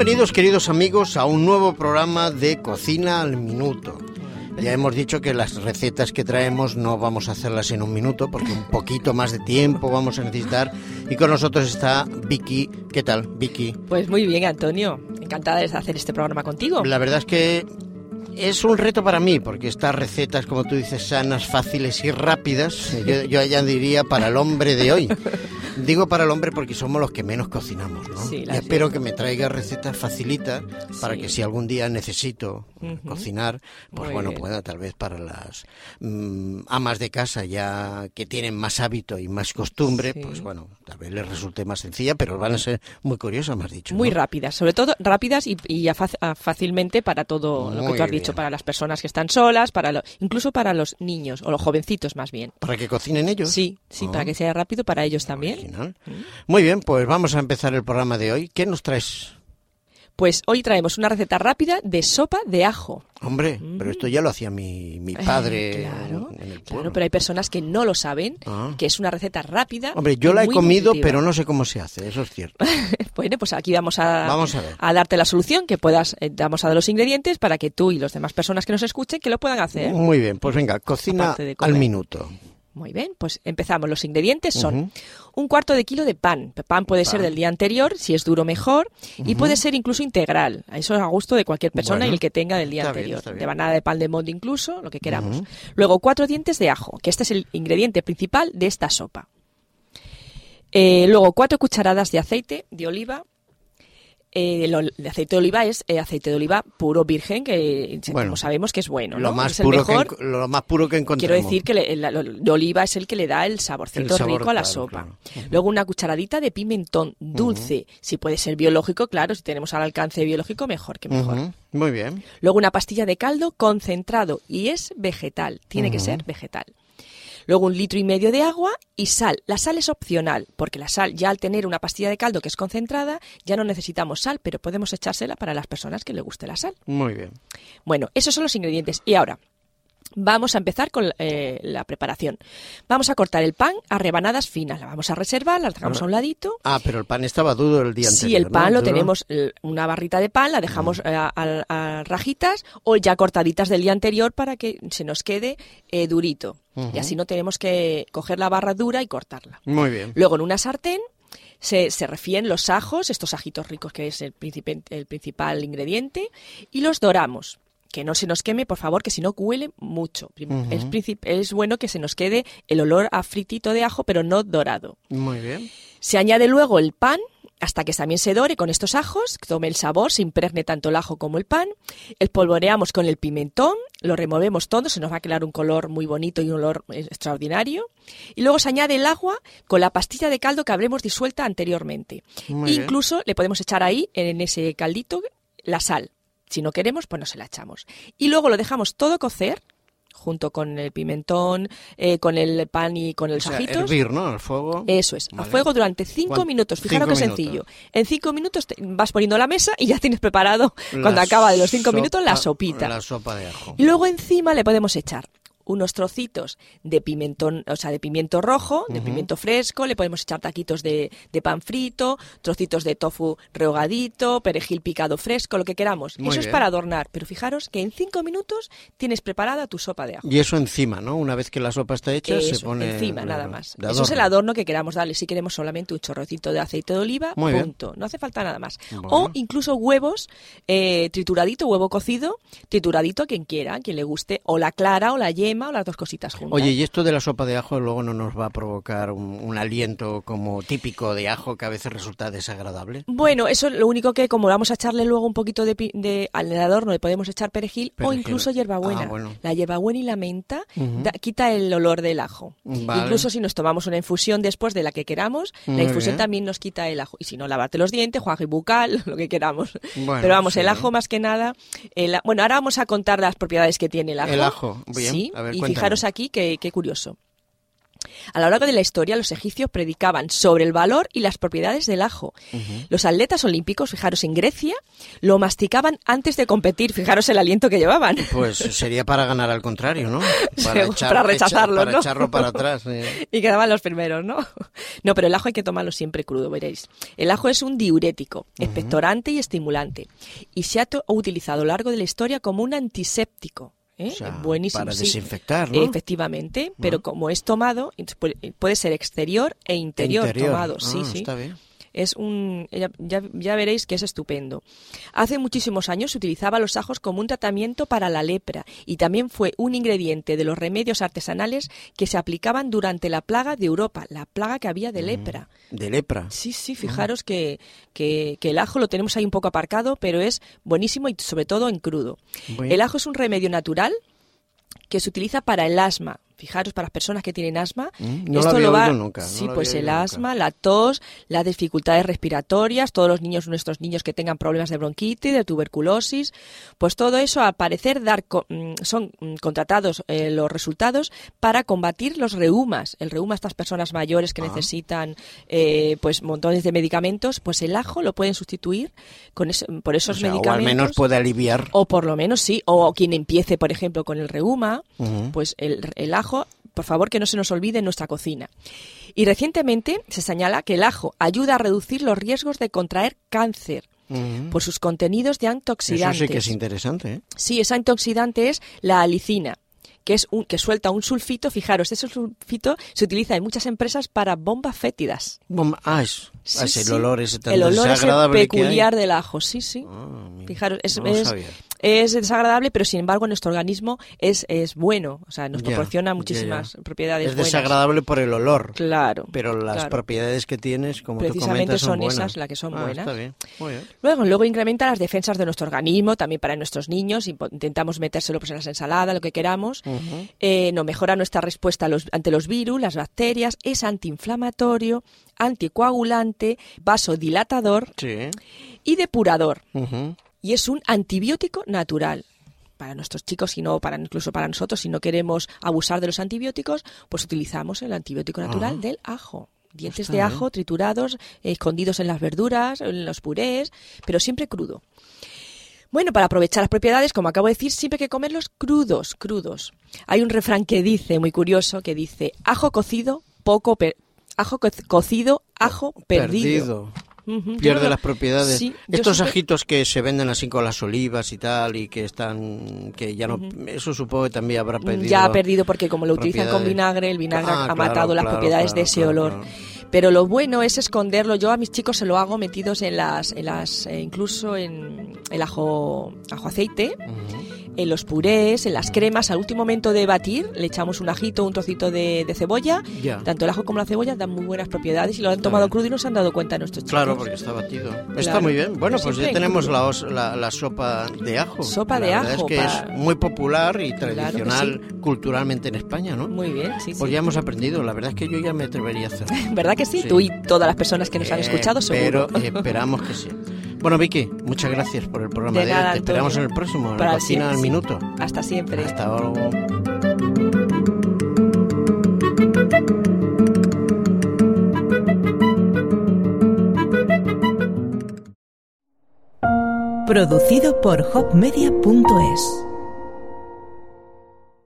Bienvenidos queridos amigos a un nuevo programa de Cocina al Minuto. Ya hemos dicho que las recetas que traemos no vamos a hacerlas en un minuto porque un poquito más de tiempo vamos a necesitar. Y con nosotros está Vicky. ¿Qué tal, Vicky? Pues muy bien, Antonio. Encantada de hacer este programa contigo. La verdad es que es un reto para mí, porque estas recetas, como tú dices, sanas, fáciles y rápidas, yo, yo ya diría para el hombre de hoy. Digo para el hombre porque somos los que menos cocinamos, ¿no? Sí, y espero que me traiga recetas facilitas para Sí. que si algún día necesito cocinar, pues Muy bueno, bien. pueda tal vez para las mm, amas de casa ya que tienen más hábito y más costumbre, Sí. pues bueno, tal vez les resulte más sencilla, pero van a ser muy curiosas, me has dicho. Muy rápidas, sobre todo rápidas y, y a fac- a fácilmente para todo lo que tú has dicho, para las personas que están solas, para lo- incluso para los niños o los jovencitos más bien. Para que cocinen ellos. Sí, sí, Ah. para que sea rápido para ellos también. Original. Muy bien, pues vamos a empezar el programa de hoy. ¿Qué nos traes? Pues hoy traemos una receta rápida de sopa de ajo. Hombre, pero esto ya lo hacía mi, mi padre Eh, claro, en el claro, pueblo. pero hay personas que no lo saben, Ah. que es una receta rápida. Hombre, yo la he comido, nutritiva. pero no sé cómo se hace, eso es cierto. Bueno, pues aquí vamos a, Vamos a darte la solución, que puedas, eh, vamos a dar los ingredientes para que tú y las demás personas que nos escuchen que lo puedan hacer. Muy bien, pues venga, cocina al minuto. Muy bien, pues empezamos. Los ingredientes son un cuarto de kilo de pan. Pan puede ser del día anterior, si es duro mejor, y puede ser incluso integral. Eso es a gusto de cualquier persona Bueno, y el que tenga del día bien, anterior. bien. de banana de pan de molde incluso, lo que queramos. Luego cuatro dientes de ajo, que este es el ingrediente principal de esta sopa. Eh, luego cuatro cucharadas de aceite de oliva. Eh, lo- el aceite de oliva es eh, aceite de oliva puro virgen, que Bueno, como sabemos que es bueno. Lo, ¿no? más Es puro que, mejor. lo más puro que encontramos. Quiero decir que le- el, el de oliva es el que le da el saborcito El sabor, rico a la claro, sopa. claro. Luego una cucharadita de pimentón dulce. Si puede ser biológico, claro, si tenemos al alcance biológico, mejor que mejor. Muy bien. Luego una pastilla de caldo concentrado y es vegetal, tiene que ser vegetal. Luego un litro y medio de agua y sal. La sal es opcional, porque la sal ya al tener una pastilla de caldo que es concentrada, ya no necesitamos sal, pero podemos echársela para las personas que le guste la sal. Muy bien. Bueno, esos son los ingredientes. Y ahora, vamos a empezar con eh, la preparación. Vamos a cortar el pan a rebanadas finas. La vamos a reservar, la dejamos a un ladito. Ah, pero el pan estaba duro el día anterior. Si el ¿no? pan lo tenemos, una barrita de pan, la dejamos eh, a, a rajitas o ya cortaditas del día anterior para que se nos quede eh, durito. Y así no tenemos que coger la barra dura y cortarla. Muy bien. Luego en una sartén se, se refríen los ajos, estos ajitos ricos que es el, el principal ingrediente, y los doramos. Que no se nos queme, por favor, que si no huele mucho. Es, bueno que se nos quede el olor a fritito de ajo, pero no dorado. Muy bien. Se añade luego el pan hasta que también se dore con estos ajos, que tome el sabor, se impregne tanto el ajo como el pan. El polvoreamos con el pimentón, lo removemos todo, se nos va a quedar un color muy bonito y un olor eh, extraordinario. Y luego se añade el agua con la pastilla de caldo que habremos disuelta anteriormente. Muy bien. Incluso le podemos echar ahí, en ese caldito, la sal. Si no queremos, pues no se la echamos. Y luego lo dejamos todo cocer, junto con el pimentón, eh, con el pan y con O sea, ajitos. hervir, ¿no? Al fuego. Eso es, a fuego durante cinco ¿Cuán- minutos. Fijaros cinco qué minutos? sencillo. En cinco minutos te vas poniendo la mesa y ya tienes preparado, cuando acaba de los cinco minutos, la sopita. La sopa de ajo. Y luego encima le podemos echar unos trocitos de pimentón, o sea, de pimiento rojo, de pimiento fresco, le podemos echar taquitos de, de pan frito, trocitos de tofu rehogadito, perejil picado fresco, lo que queramos. Muy Eso es para adornar, pero fijaros que en cinco minutos tienes preparada tu sopa de ajo. Y eso encima, ¿no? Una vez que la sopa está hecha, se pone. encima, nada más. Eso es el adorno. que queramos darle. Si queremos solamente un chorrocito de aceite de oliva, Muy bien. punto. No hace falta nada más. Bueno. O incluso huevos, eh, trituradito, huevo cocido, trituradito a quien quiera, a quien le guste, o la clara o la yema o las dos cositas juntas. Oye, y esto de la sopa de ajo luego no nos va a provocar un, un aliento como típico de ajo que a veces resulta desagradable. Bueno, eso es lo único que como vamos a echarle luego un poquito de, de al adorno le podemos echar perejil, o incluso hierbabuena. Ah, bueno. La hierbabuena y la menta da- quita el olor del ajo. Vale. Incluso si nos tomamos una infusión después de la que queramos, Muy la infusión bien. también nos quita el ajo. Y si no, lavarte los dientes, juaje bucal, lo que queramos. Bueno, Pero vamos, sí. el ajo más que nada. el bueno, ahora vamos a contar las propiedades que tiene el ajo. El ajo, bien. Sí, A ver, y cuéntame. fijaros aquí qué qué curioso. A lo largo de la historia, los egipcios predicaban sobre el valor y las propiedades del ajo. Los atletas olímpicos, fijaros en Grecia, lo masticaban antes de competir. Fijaros el aliento que llevaban. Pues sería para ganar al contrario, ¿no? Para, rechazarlo, para echarlo para atrás. Y quedaban los primeros, ¿no? No, pero el ajo hay que tomarlo siempre crudo, veréis. El ajo es un diurético, expectorante y estimulante. Y se ha utilizado a lo largo de la historia como un antiséptico. ¿Eh? Buenísimo. Para desinfectar, Efectivamente, pero como es tomado, puede ser exterior e interior, tomado. sí, ah, sí. Está bien es un ya, ya, veréis que es estupendo. Hace muchísimos años se utilizaba los ajos como un tratamiento para la lepra y también fue un ingrediente de los remedios artesanales que se aplicaban durante la plaga de Europa, la plaga que había de mm, lepra. ¿De lepra? Sí, sí, fijaros que, que, el ajo lo tenemos ahí un poco aparcado, pero es buenísimo y sobre todo en crudo. El ajo es un remedio natural que se utiliza para el asma, Fijaros, para las personas que tienen asma, mm, esto lo, va. Nunca, sí, pues el asma, la tos, las dificultades respiratorias, todos los niños, nuestros niños que tengan problemas de bronquitis, de tuberculosis, pues todo eso, al parecer, dar, mm, son mm, contratados eh, los resultados para combatir los reumas. El reuma, estas personas mayores que ah. necesitan eh, pues montones de medicamentos, pues el ajo lo pueden sustituir con por esos medicamentos. O al menos puede aliviar. O por lo menos sí, o quien empiece, por ejemplo, con el reuma, pues el, el ajo por favor, que no se nos olvide en nuestra cocina. Y recientemente se señala que el ajo ayuda a reducir los riesgos de contraer cáncer. por sus contenidos de antioxidantes. Eso sí que es interesante. ¿eh? Sí, ese antioxidante es la alicina que es un que suelta un sulfito. Fijaros, ese sulfito se utiliza en muchas empresas para bombas fétidas. ah, es, ah, el olor ese tan El olor desagradable peculiar del ajo, sí, sí. Ah, Fijaros, es, es desagradable, pero sin embargo nuestro organismo es, es bueno, o sea, nos proporciona muchísimas propiedades Es desagradable por el olor. Claro. Pero las propiedades que tienes, como Precisamente tú son, esas las que son ah, buenas. Está bien. Muy bien. Luego, luego incrementa las defensas de nuestro organismo, también para nuestros niños, intentamos metérselo pues en las ensaladas, lo que queramos. Eh, no mejora nuestra respuesta ante los virus, las bacterias, es antiinflamatorio, anticoagulante, vasodilatador y depurador y es un antibiótico natural para nuestros chicos, sino para incluso para nosotros, si no queremos abusar de los antibióticos, pues utilizamos el antibiótico natural ah. del ajo. Dientes de ajo triturados, escondidos en las verduras, en los purés, pero siempre crudo. Bueno, para aprovechar las propiedades, como acabo de decir, siempre hay que comerlos crudos, crudos. Hay un refrán que dice, muy curioso, que dice, ajo cocido, poco ajo cocido, ajo perdido pierde las propiedades. Estos ajitos que se venden así con las olivas y tal y que están que ya no eso supongo que también habrá perdido. Ya ha perdido porque como lo utilizan con vinagre, el vinagre ah, ha matado las propiedades de ese olor. Pero lo bueno es esconderlo. Yo a mis chicos se lo hago metidos en las, en las eh, incluso en el ajo, ajo aceite en los purés, en las cremas, al último momento de batir, le echamos un ajito, un trocito de, cebolla. Tanto el ajo como la cebolla dan muy buenas propiedades y lo han tomado crudo y no se han dado cuenta nuestros chicos. Claro, porque está batido. Está muy bien. Bueno, pues ya tenemos la, la, sopa de ajo. Sopa de ajo. Es que es muy popular y tradicional culturalmente en España, ¿no? Muy bien, sí. Pues ya hemos aprendido. La verdad es que yo ya me atrevería a hacer. ¿Verdad que sí? Tú y todas las personas que nos han eh, escuchado, seguro. Pero esperamos que sí. Bueno, Vicky, muchas gracias por el programa de, hoy. Te esperamos en el próximo, en la cocina al minuto. Hasta siempre. Hasta luego. Producido por hopmedia.es